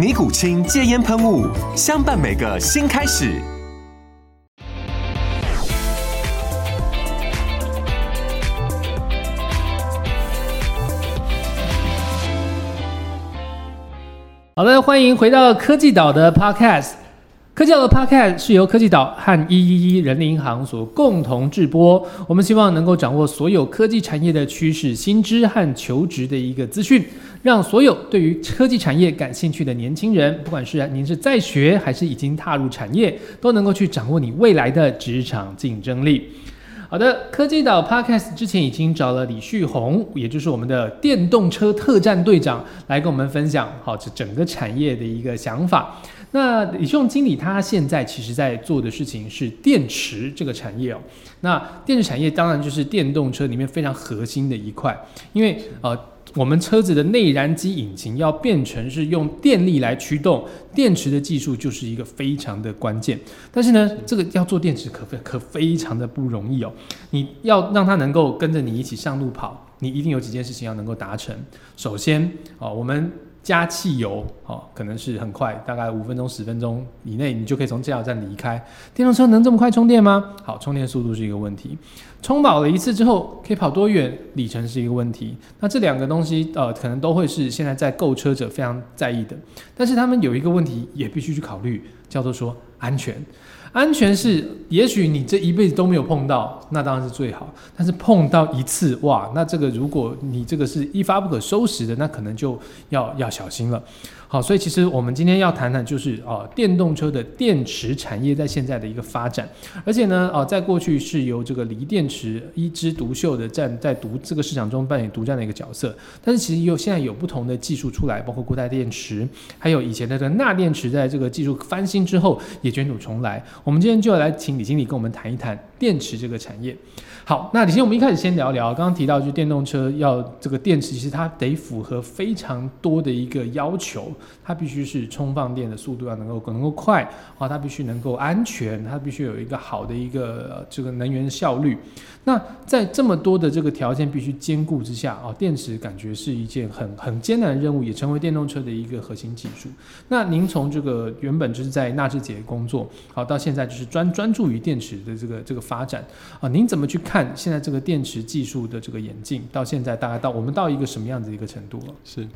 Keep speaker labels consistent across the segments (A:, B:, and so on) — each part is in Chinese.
A: 尼古清戒烟喷雾，相伴每个新开始。
B: 好的，欢迎回到科技岛的 Podcast。科技岛的 Podcast 是由科技岛和一一一人力银行所共同制播。我们希望能够掌握所有科技产业的趋势、新知和求职的一个资讯，让所有对于科技产业感兴趣的年轻人，不管是您是在学还是已经踏入产业，都能够去掌握你未来的职场竞争力。好的，科技岛 Podcast 之前已经找了李旭红，也就是我们的电动车特战队长，来跟我们分享好这整个产业的一个想法。那李旭宏经理他现在其实在做的事情是电池这个产业哦。那电池产业当然就是电动车里面非常核心的一块，因为呃。我们车子的内燃机引擎要变成是用电力来驱动，电池的技术就是一个非常的关键。但是呢，这个要做电池可非可非常的不容易哦。你要让它能够跟着你一起上路跑，你一定有几件事情要能够达成。首先，哦，我们。加汽油，哦，可能是很快，大概五分钟、十分钟以内，你就可以从加油站离开。电动车能这么快充电吗？好，充电速度是一个问题。充饱了一次之后，可以跑多远？里程是一个问题。那这两个东西，呃，可能都会是现在在购车者非常在意的。但是他们有一个问题也必须去考虑，叫做说安全。安全是，也许你这一辈子都没有碰到，那当然是最好。但是碰到一次，哇，那这个如果你这个是一发不可收拾的，那可能就要要小心了。好，所以其实我们今天要谈谈，就是哦，电动车的电池产业在现在的一个发展，而且呢，哦，在过去是由这个锂电池一枝独秀的占在独这个市场中扮演独占的一个角色，但是其实有现在有不同的技术出来，包括固态电池，还有以前的这个钠电池，在这个技术翻新之后也卷土重来。我们今天就来请李经理跟我们谈一谈电池这个产业。好，那李先，我们一开始先聊聊，刚刚提到就电动车要这个电池，其实它得符合非常多的一个要求，它必须是充放电的速度要能够能够快啊，它必须能够安全，它必须有一个好的一个这个能源效率。那在这么多的这个条件必须兼顾之下啊，电池感觉是一件很很艰难的任务，也成为电动车的一个核心技术。那您从这个原本就是在纳智捷工作，好到现在就是专专注于电池的这个这个发展啊，您怎么去看现在这个电池技术的这个演进？到现在大概到我们到一个什么样子一个程度了？
C: 是。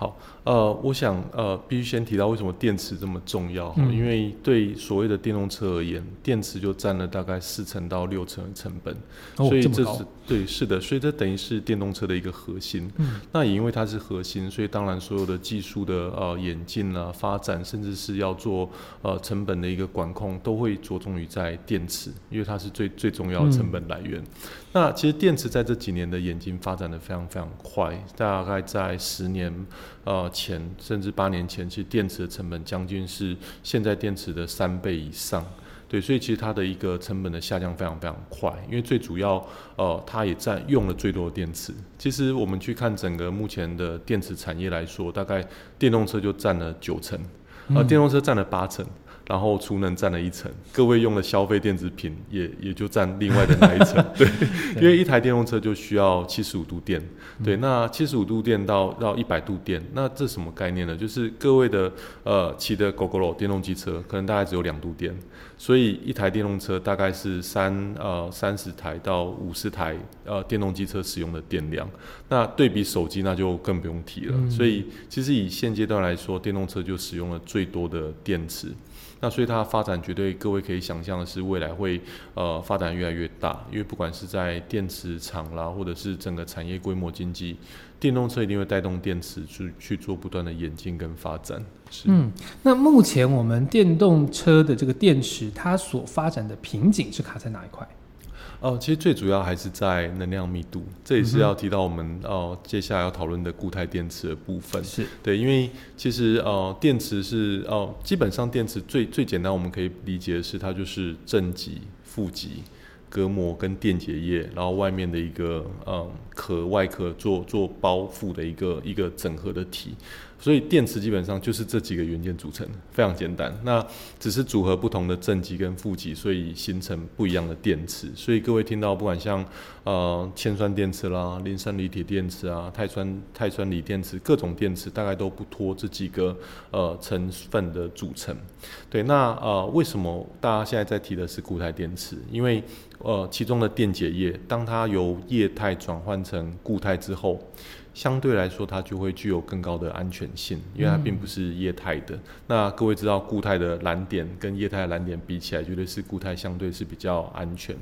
C: 好，呃，我想，呃，必须先提到为什么电池这么重要。嗯。因为对所谓的电动车而言，电池就占了大概四成到六成的成本。
B: 哦，
C: 所以这是对，是的，所以这等于是电动车的一个核心。嗯。那也因为它是核心，所以当然所有的技术的呃演进啊、发展，甚至是要做呃成本的一个管控，都会着重于在电池，因为它是最最重要的成本来源。那其实电池在这几年的演进发展的非常非常快，大概在十年。呃，前甚至八年前，其实电池的成本将近是现在电池的三倍以上，对，所以其实它的一个成本的下降非常非常快，因为最主要，呃，它也占用了最多的电池。其实我们去看整个目前的电池产业来说，大概电动车就占了九成，呃，电动车占了八成。然后储能占了一层，各位用的消费电子品也也就占另外的那一层，对，因为一台电动车就需要七十五度电，对，那七十五度电到到一百度电，那这什么概念呢？就是各位的呃骑的 GoGo 电动机车可能大概只有两度电，所以一台电动车大概是三呃三十台到五十台呃电动机车使用的电量，那对比手机那就更不用提了，所以其实以现阶段来说，电动车就使用了最多的电池。那所以它发展绝对各位可以想象的是未来会呃发展越来越大，因为不管是在电池厂啦，或者是整个产业规模经济，电动车一定会带动电池去去做不断的演进跟发展。是，
B: 嗯，那目前我们电动车的这个电池，它所发展的瓶颈是卡在哪一块？
C: 哦，其实最主要还是在能量密度，这也是要提到我们哦接下来要讨论的固态电池的部分。
B: 是
C: 对，因为其实呃电池是哦基本上电池最最简单我们可以理解的是它就是正极、负极、隔膜跟电解液，然后外面的一个嗯壳外壳做做包覆的一个一个整合的体。所以电池基本上就是这几个元件组成，非常简单。那只是组合不同的正极跟负极，所以形成不一样的电池。所以各位听到，不管像呃铅酸电池啦、磷酸锂铁电池啊、碳酸碳酸锂电池，各种电池大概都不脱这几个呃成分的组成。对，那呃为什么大家现在在提的是固态电池？因为呃其中的电解液，当它由液态转换成固态之后。相对来说，它就会具有更高的安全性，因为它并不是液态的。那各位知道，固态的蓝点跟液态的蓝点比起来，绝对是固态相对是比较安全。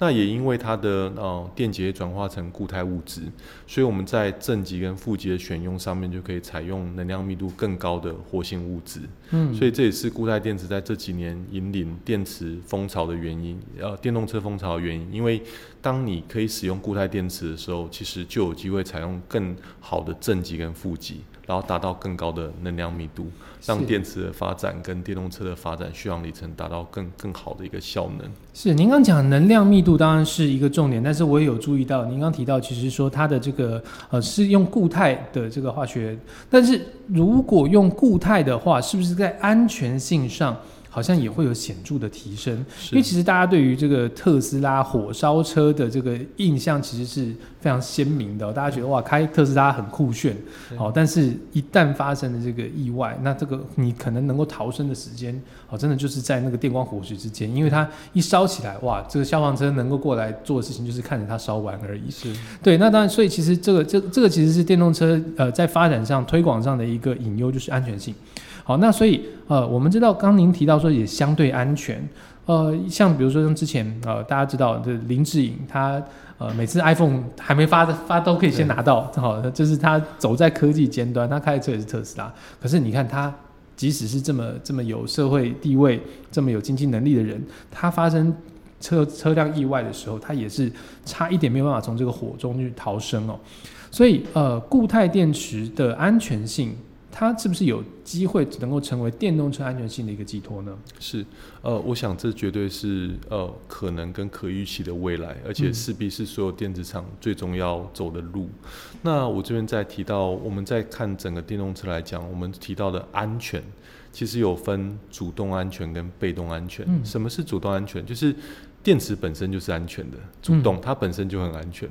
C: 那也因为它的呃电解转化成固态物质，所以我们在正极跟负极的选用上面，就可以采用能量密度更高的活性物质。嗯，所以这也是固态电池在这几年引领电池风潮的原因，呃，电动车风潮的原因。因为当你可以使用固态电池的时候，其实就有机会采用更好的正极跟负极。然后达到更高的能量密度，让电池的发展跟电动车的发展续航里程达到更更好的一个效能。
B: 是，您刚讲能量密度当然是一个重点，但是我也有注意到，您刚提到其实说它的这个呃是用固态的这个化学，但是如果用固态的话，是不是在安全性上？好像也会有显著的提升，因为其实大家对于这个特斯拉火烧车的这个印象其实是非常鲜明的，大家觉得哇，开特斯拉很酷炫，好，但是一旦发生了这个意外，那这个你可能能够逃生的时间，哦，真的就是在那个电光火石之间，因为它一烧起来，哇，这个消防车能够过来做的事情就是看着它烧完而已。
C: 是。
B: 对，那当然，所以其实这个这这个其实是电动车呃在发展上推广上的一个隐忧，就是安全性。好，那所以呃，我们知道刚您提到说也相对安全，呃，像比如说像之前呃，大家知道的林志颖，他呃每次 iPhone 还没发发都可以先拿到，好，就是他走在科技尖端，他开的车也是特斯拉。可是你看他，即使是这么这么有社会地位、这么有经济能力的人，他发生车车辆意外的时候，他也是差一点没有办法从这个火中去逃生哦。所以呃，固态电池的安全性。它是不是有机会能够成为电动车安全性的一个寄托呢？
C: 是，呃，我想这绝对是呃可能跟可预期的未来，而且势必是所有电子厂最终要走的路。那我这边再提到，我们在看整个电动车来讲，我们提到的安全，其实有分主动安全跟被动安全。嗯什么是主动安全？就是电池本身就是安全的，主动它本身就很安全。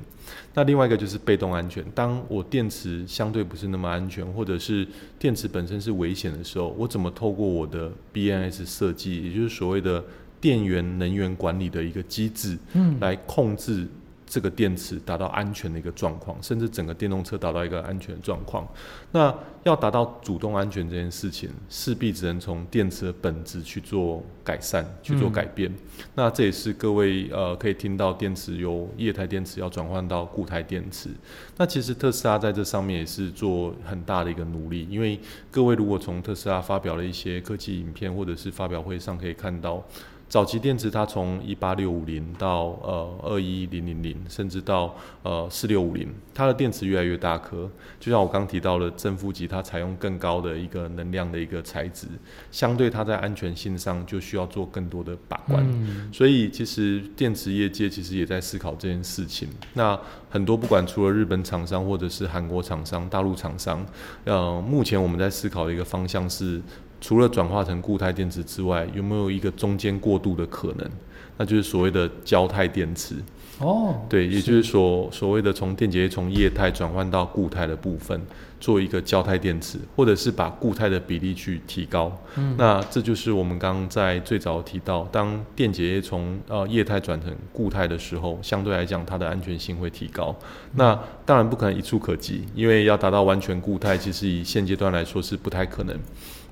C: 那另外一个就是被动安全，当我电池相对不是那么安全，或者是电池本身是危险的时候，我怎么透过我的 BNS 设计，也就是所谓的电源能源管理的一个机制，嗯，来控制。这个电池达到安全的一个状况，甚至整个电动车达到一个安全状况。那要达到主动安全这件事情，势必只能从电池的本质去做改善、去做改变。那这也是各位呃可以听到电池由液态电池要转换到固态电池。那其实特斯拉在这上面也是做很大的一个努力，因为各位如果从特斯拉发表了一些科技影片或者是发表会上可以看到。早期电池，它从一八六五零到呃二一零零零，甚至到呃四六五零，它的电池越来越大颗。就像我刚提到的正负极，它采用更高的一个能量的一个材质，相对它在安全性上就需要做更多的把关。所以其实电池业界其实也在思考这件事情。那很多不管除了日本厂商或者是韩国厂商、大陆厂商，呃，目前我们在思考的一个方向是。除了转化成固态电池之外，有没有一个中间过渡的可能？那就是所谓的胶态电池。哦，对，也就是说，所谓的从电解液从液态转换到固态的部分，做一个胶态电池，或者是把固态的比例去提高。嗯，那这就是我们刚刚在最早提到，当电解液从呃液态转成固态的时候，相对来讲它的安全性会提高。那当然不可能一触可及，因为要达到完全固态，其实以现阶段来说是不太可能。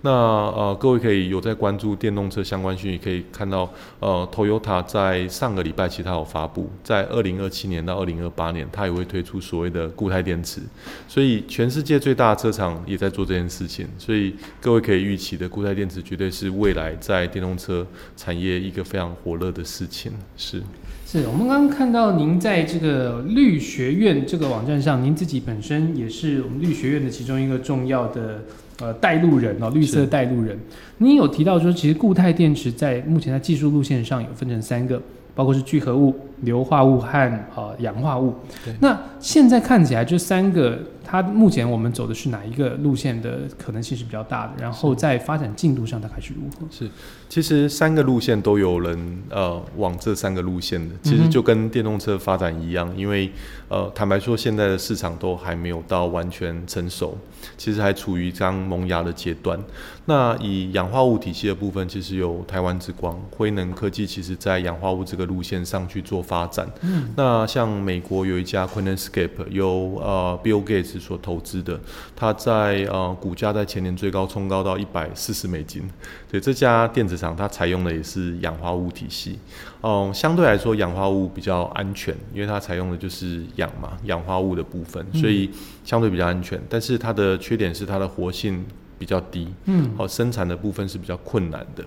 C: 那呃，各位可以有在关注电动车相关讯息，可以看到呃，Toyota 在上个礼拜其实它有发布，在二零二七年到二零二八年，它也会推出所谓的固态电池。所以全世界最大的车厂也在做这件事情，所以各位可以预期的固态电池绝对是未来在电动车产业一个非常火热的事情。是。
B: 是我们刚刚看到您在这个绿学院这个网站上，您自己本身也是我们绿学院的其中一个重要的呃带路人哦，绿色带路人。你有提到说，其实固态电池在目前在技术路线上有分成三个，包括是聚合物、硫化物和呃氧化物。那现在看起来这三个。它目前我们走的是哪一个路线的可能性是比较大的？然后在发展进度上大概是如何？
C: 是，其实三个路线都有人呃往这三个路线的，其实就跟电动车发展一样，因为呃坦白说现在的市场都还没有到完全成熟，其实还处于刚萌芽的阶段。那以氧化物体系的部分，其实有台湾之光辉能科技，其实在氧化物这个路线上去做发展。嗯，那像美国有一家 QuantumScape，有呃 Bill Gates。所投资的，它在呃股价在前年最高冲高到一百四十美金。所以这家电子厂，它采用的也是氧化物体系。嗯，相对来说氧化物比较安全，因为它采用的就是氧嘛，氧化物的部分，所以相对比较安全。但是它的缺点是它的活性比较低，嗯，好生产的部分是比较困难的。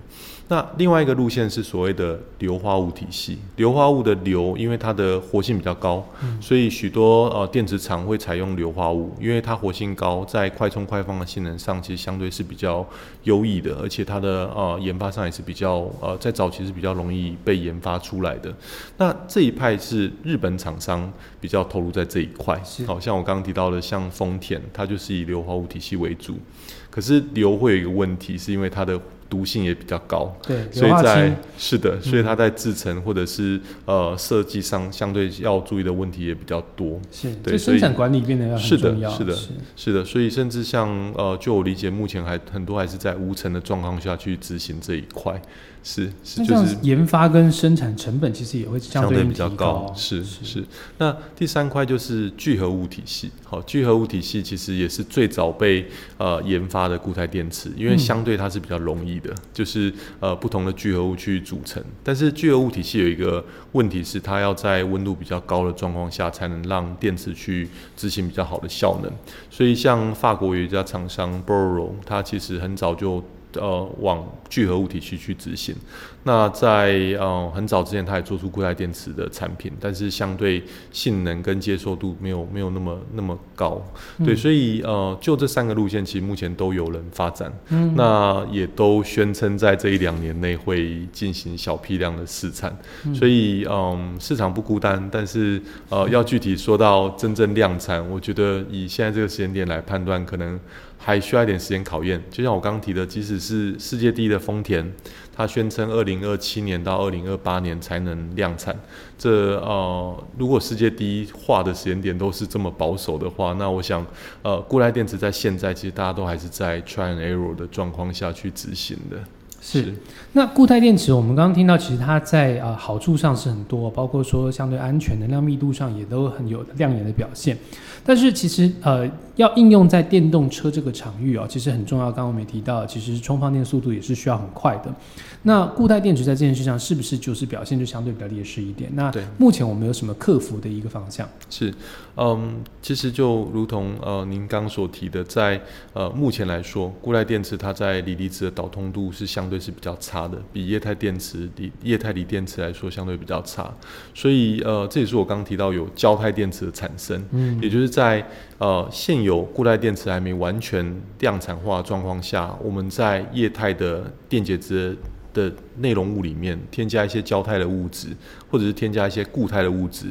C: 那另外一个路线是所谓的硫化物体系，硫化物的硫，因为它的活性比较高，所以许多呃电池厂会采用硫化物，因为它活性高，在快充快放的性能上其实相对是比较优异的，而且它的呃研发上也是比较呃在早期是比较容易被研发出来的。那这一派是日本厂商比较投入在这一块，好像我刚刚提到的像丰田，它就是以硫化物体系为主，可是硫会有一个问题，是因为它的毒性也比较高，
B: 对，
C: 所以在是的，所以它在制成或者是呃设计上相对要注意的问题也比较多，
B: 是，对，生产管理变得要
C: 很重要，是的，是的，所以甚至像呃，就我理解，目前还很多还是在无尘的状况下去执行这一块。是是，就是
B: 研发跟生产成本其实也会相对
C: 比较高。是是。那第三块就是聚合物体系。好，聚合物体系其实也是最早被呃研发的固态电池，因为相对它是比较容易的，就是呃不同的聚合物去组成。但是聚合物体系有一个问题是，它要在温度比较高的状况下，才能让电池去执行比较好的效能。所以像法国有一家厂商 b o r o 它其实很早就。呃，往聚合物体系去执行。那在呃很早之前，他也做出固态电池的产品，但是相对性能跟接受度没有没有那么那么高。对，所以呃，就这三个路线，其实目前都有人发展。嗯。那也都宣称在这一两年内会进行小批量的试产。所以嗯，市场不孤单，但是呃，要具体说到真正量产，我觉得以现在这个时间点来判断，可能。还需要一点时间考验，就像我刚刚提的，即使是世界第一的丰田，它宣称二零二七年到二零二八年才能量产。这呃，如果世界第一化的时间点都是这么保守的话，那我想，呃，固态电池在现在其实大家都还是在 try and error 的状况下去执行的。
B: 是，那固态电池我们刚刚听到，其实它在啊好处上是很多，包括说相对安全、能量密度上也都很有亮眼的表现。但是其实呃，要应用在电动车这个场域哦，其实很重要。刚刚我们也提到，其实充放电速度也是需要很快的。那固态电池在这件事上是不是就是表现就相对比较劣势一点？那目前我们有什么克服的一个方向？
C: 是，嗯，其实就如同呃您刚所提的，在呃目前来说，固态电池它在锂离子的导通度是相对是比较差的，比液态电池、锂液态锂电池来说相对比较差。所以呃，这也是我刚刚提到有胶态电池的产生，嗯，也就是。在呃现有固态电池还没完全量产化的状况下，我们在液态的电解质的内容物里面添加一些胶态的物质，或者是添加一些固态的物质，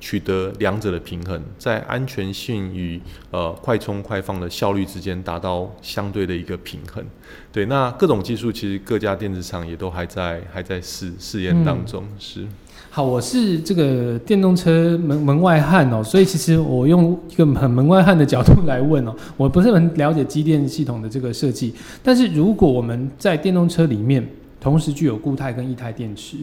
C: 取得两者的平衡，在安全性与呃快充快放的效率之间达到相对的一个平衡。对，那各种技术其实各家电子厂也都还在还在试试验当中，是。
B: 好，我是这个电动车门门外汉哦，所以其实我用一个很门外汉的角度来问哦，我不是很了解机电系统的这个设计，但是如果我们在电动车里面同时具有固态跟液态电池，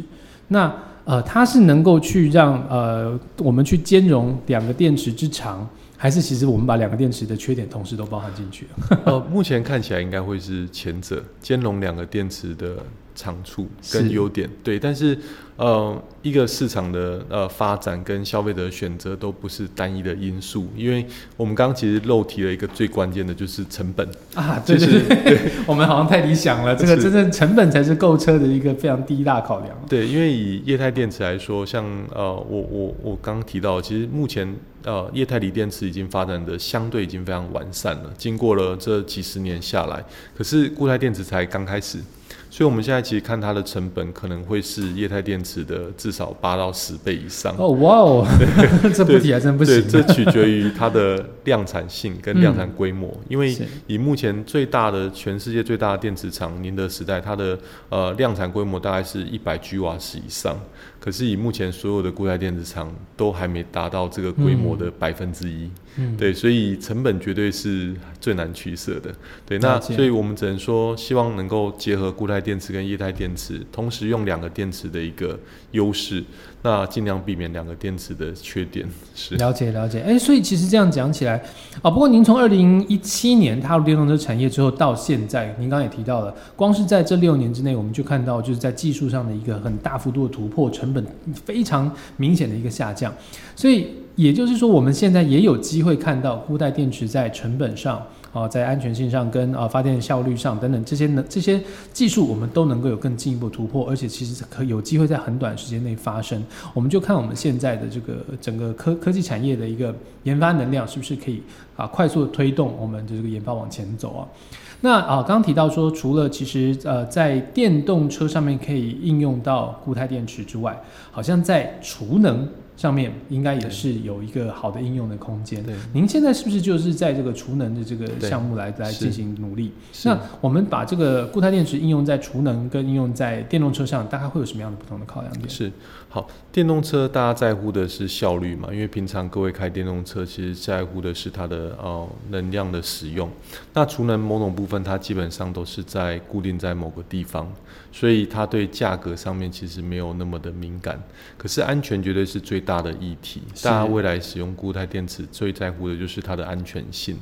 B: 那呃它是能够去让呃我们去兼容两个电池之长。还是其实我们把两个电池的缺点同时都包含进去？
C: 呃，目前看起来应该会是前者，兼容两个电池的长处跟
B: 是
C: 优点。对，但是呃，一个市场的呃发展跟消费者的选择都不是单一的因素，因为我们刚刚其实漏提了一个最关键的就是成本。
B: 啊，对
C: 就
B: 对
C: 是
B: 对，我们好像太理想了，这个真正成本才是购车的一个非常第一大考量。
C: 对，因为以液态电池来说，像呃，我我我刚刚提到，其实目前呃，液态锂电池已经发展的相对已经非常完善了，经过了这几十年下来，可是固态电池才刚开始。所以，我们现在其实看它的成本可能会是液态电池的至少八到十倍以上。
B: 哦，哇哦，这不提还真不
C: 对，
B: 行。
C: 这取决于它的量产性跟量产规模。因为以目前最大的全世界最大的电池厂宁德时代，它的呃量产规模大概是一百 g 瓦时以上。可是以目前所有的固态电池厂都还没达到这个规模的百分之一。
B: 嗯，
C: 对，所以成本绝对是最难取舍的。对，那所以我们只能说，希望能够结合固态电池跟液态电池，同时用两个电池的一个优势，那尽量避免两个电池的缺点。是。
B: 了解了解。哎，所以其实这样讲起来啊，不过您从二零一七年踏入电动车产业之后到现在，您刚刚也提到了，光是在这六年之内，我们就看到就是在技术上的一个很大幅度的突破，成本非常明显的一个下降。所以也就是说，我们现在也有机会看到固态电池在成本上。啊，在安全性上跟啊发电效率上等等这些呢这些技术，我们都能够有更进一步突破，而且其实可有机会在很短时间内发生。我们就看我们现在的这个整个科科技产业的一个研发能量，是不是可以啊快速的推动我们的这个研发往前走啊？那啊，刚提到说，除了其实呃在电动车上面可以应用到固态电池之外，好像在储能上面应该也是有一个好的应用的空间。
C: 对，
B: 您现在是不是就是在这个储能的这个项目来来进行努力？那我们把这个固态电池应用在储能跟应用在电动车上，大概会有什么样的不同的考量点？
C: 是好，电动车大家在乎的是效率嘛？因为平常各位开电动车，其实在乎的是它的呃能量的使用。那储能某种部分，它基本上都是在固定在某个地方，所以它对价格上面其实没有那么的敏感。可是安全绝对是最大的议题，大家未来使用固态电池最在乎的就是它的安全性。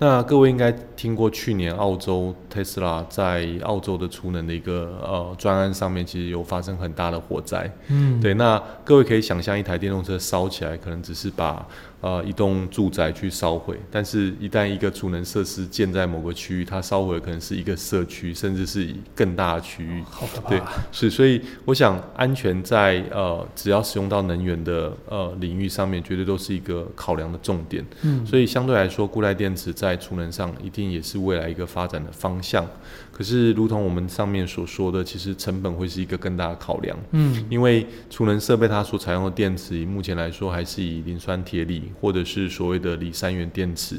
C: 那各位应该听过去年澳洲 Tesla 在澳洲的储能的一个呃专案上面，其实有发生很大的火灾。
B: 嗯，
C: 对，那各位可以想象，一台电动车烧起来，可能只是把呃一栋住宅去烧毁，但是一旦一个储能设施建在某个区域，它烧毁可能是一个社区，甚至是更大的区域。
B: 好可怕。
C: 对，是，所以我想安全在呃只要使用到能源的呃领域上面，绝对都是一个考量的重点。
B: 嗯，
C: 所以相对来说，固态电池在储能上一定也是未来一个发展的方向。可是，如同我们上面所说的，其实成本会是一个更大的考量。
B: 嗯，
C: 因为储能设备它所采用的电池，以目前来说还是以磷酸铁锂或者是所谓的锂三元电池，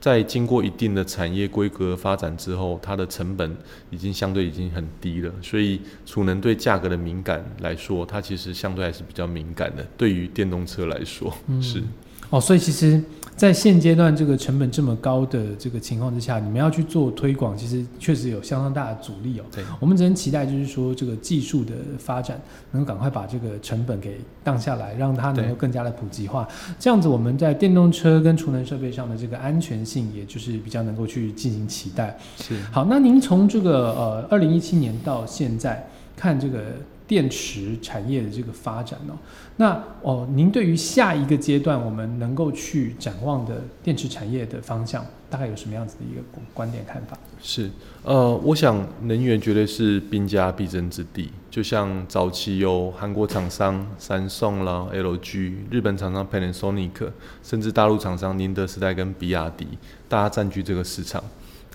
C: 在经过一定的产业规格发展之后，它的成本已经相对已经很低了，所以储能对价格的敏感来说，它其实相对还是比较敏感的。对于电动车来说，
B: 嗯
C: 是
B: 哦，所以其实，在现阶段这个成本这么高的这个情况之下，你们要去做推广，其实确实有相当大的阻力哦。
C: 对
B: 我们只能期待，就是说这个技术的发展能够赶快把这个成本给降下来，让它能够更加的普及化。这样子，我们在电动车跟储能设备上的这个安全性，也就是比较能够去进行期待。
C: 是。
B: 好，那您从这个呃二零一七年到现在看这个电池产业的这个发展哦，那哦，您对于下一个阶段我们能够去展望的电池产业的方向，大概有什么样子的一个观点看法？
C: 是，呃，我想能源绝对是兵家必争之地。就像早期有韩国厂商三送啦、LG，日本厂商 Panasonic，甚至大陆厂商宁德时代跟比亚迪，大家占据这个市场。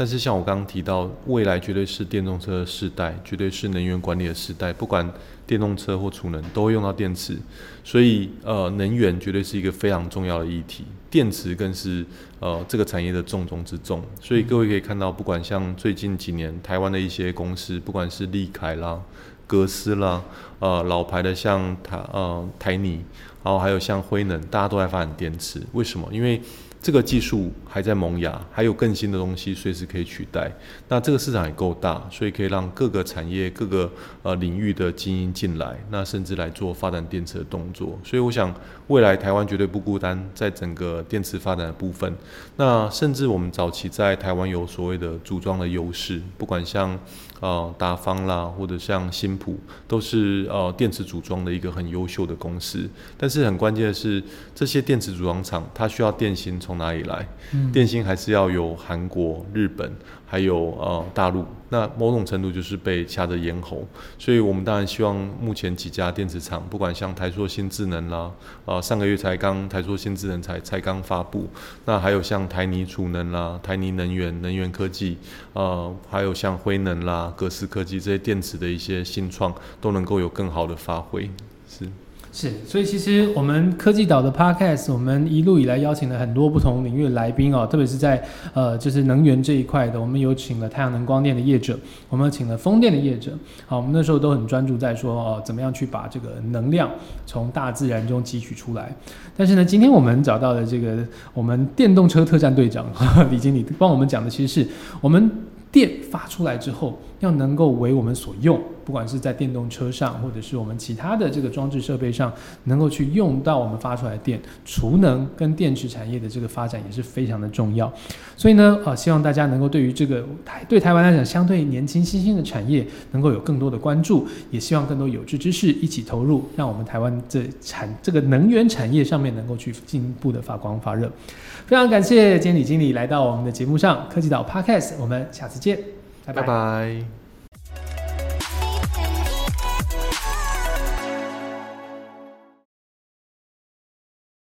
C: 但是像我刚刚提到，未来绝对是电动车的时代，绝对是能源管理的时代，不管电动车或储能都会用到电池，所以呃，能源绝对是一个非常重要的议题，电池更是呃这个产业的重中之重。所以各位可以看到，不管像最近几年台湾的一些公司，不管是利凯啦、格斯啦，呃老牌的像台呃台泥，然后还有像辉能，大家都在发展电池。为什么？因为这个技术还在萌芽，还有更新的东西随时可以取代。那这个市场也够大，所以可以让各个产业、各个呃领域的精英进来，那甚至来做发展电池的动作。所以我想，未来台湾绝对不孤单，在整个电池发展的部分。那甚至我们早期在台湾有所谓的组装的优势，不管像。呃，达方啦，或者像新普，都是呃电池组装的一个很优秀的公司。但是很关键的是，这些电池组装厂它需要电芯从哪里来？电芯还是要有韩国、日本。还有呃大陆，那某种程度就是被掐着咽喉，所以我们当然希望目前几家电池厂，不管像台硕新智能啦，啊上个月才刚台硕新智能才才刚发布，那还有像台泥储能啦、台泥能源能源科技，呃还有像辉能啦、格斯科技这些电池的一些新创，都能够有更好的发挥，是。
B: 是，所以其实我们科技岛的 Podcast，我们一路以来邀请了很多不同领域的来宾哦，特别是在呃就是能源这一块的，我们有请了太阳能光电的业者，我们请了风电的业者，好，我们那时候都很专注在说哦，怎么样去把这个能量从大自然中汲取出来。但是呢，今天我们找到的这个我们电动车特战队长李经理帮我们讲的，其实是我们。电发出来之后，要能够为我们所用，不管是在电动车上，或者是我们其他的这个装置设备上，能够去用到我们发出来的电，储能跟电池产业的这个发展也是非常的重要。所以呢，啊，希望大家能够对于这个台对台湾来讲相对年轻新兴的产业，能够有更多的关注，也希望更多有志之士一起投入，让我们台湾这产这个能源产业上面能够去进一步的发光发热。非常感谢监理经理来到我们的节目上，科技岛 Podcast，我们下次见，
C: 拜拜。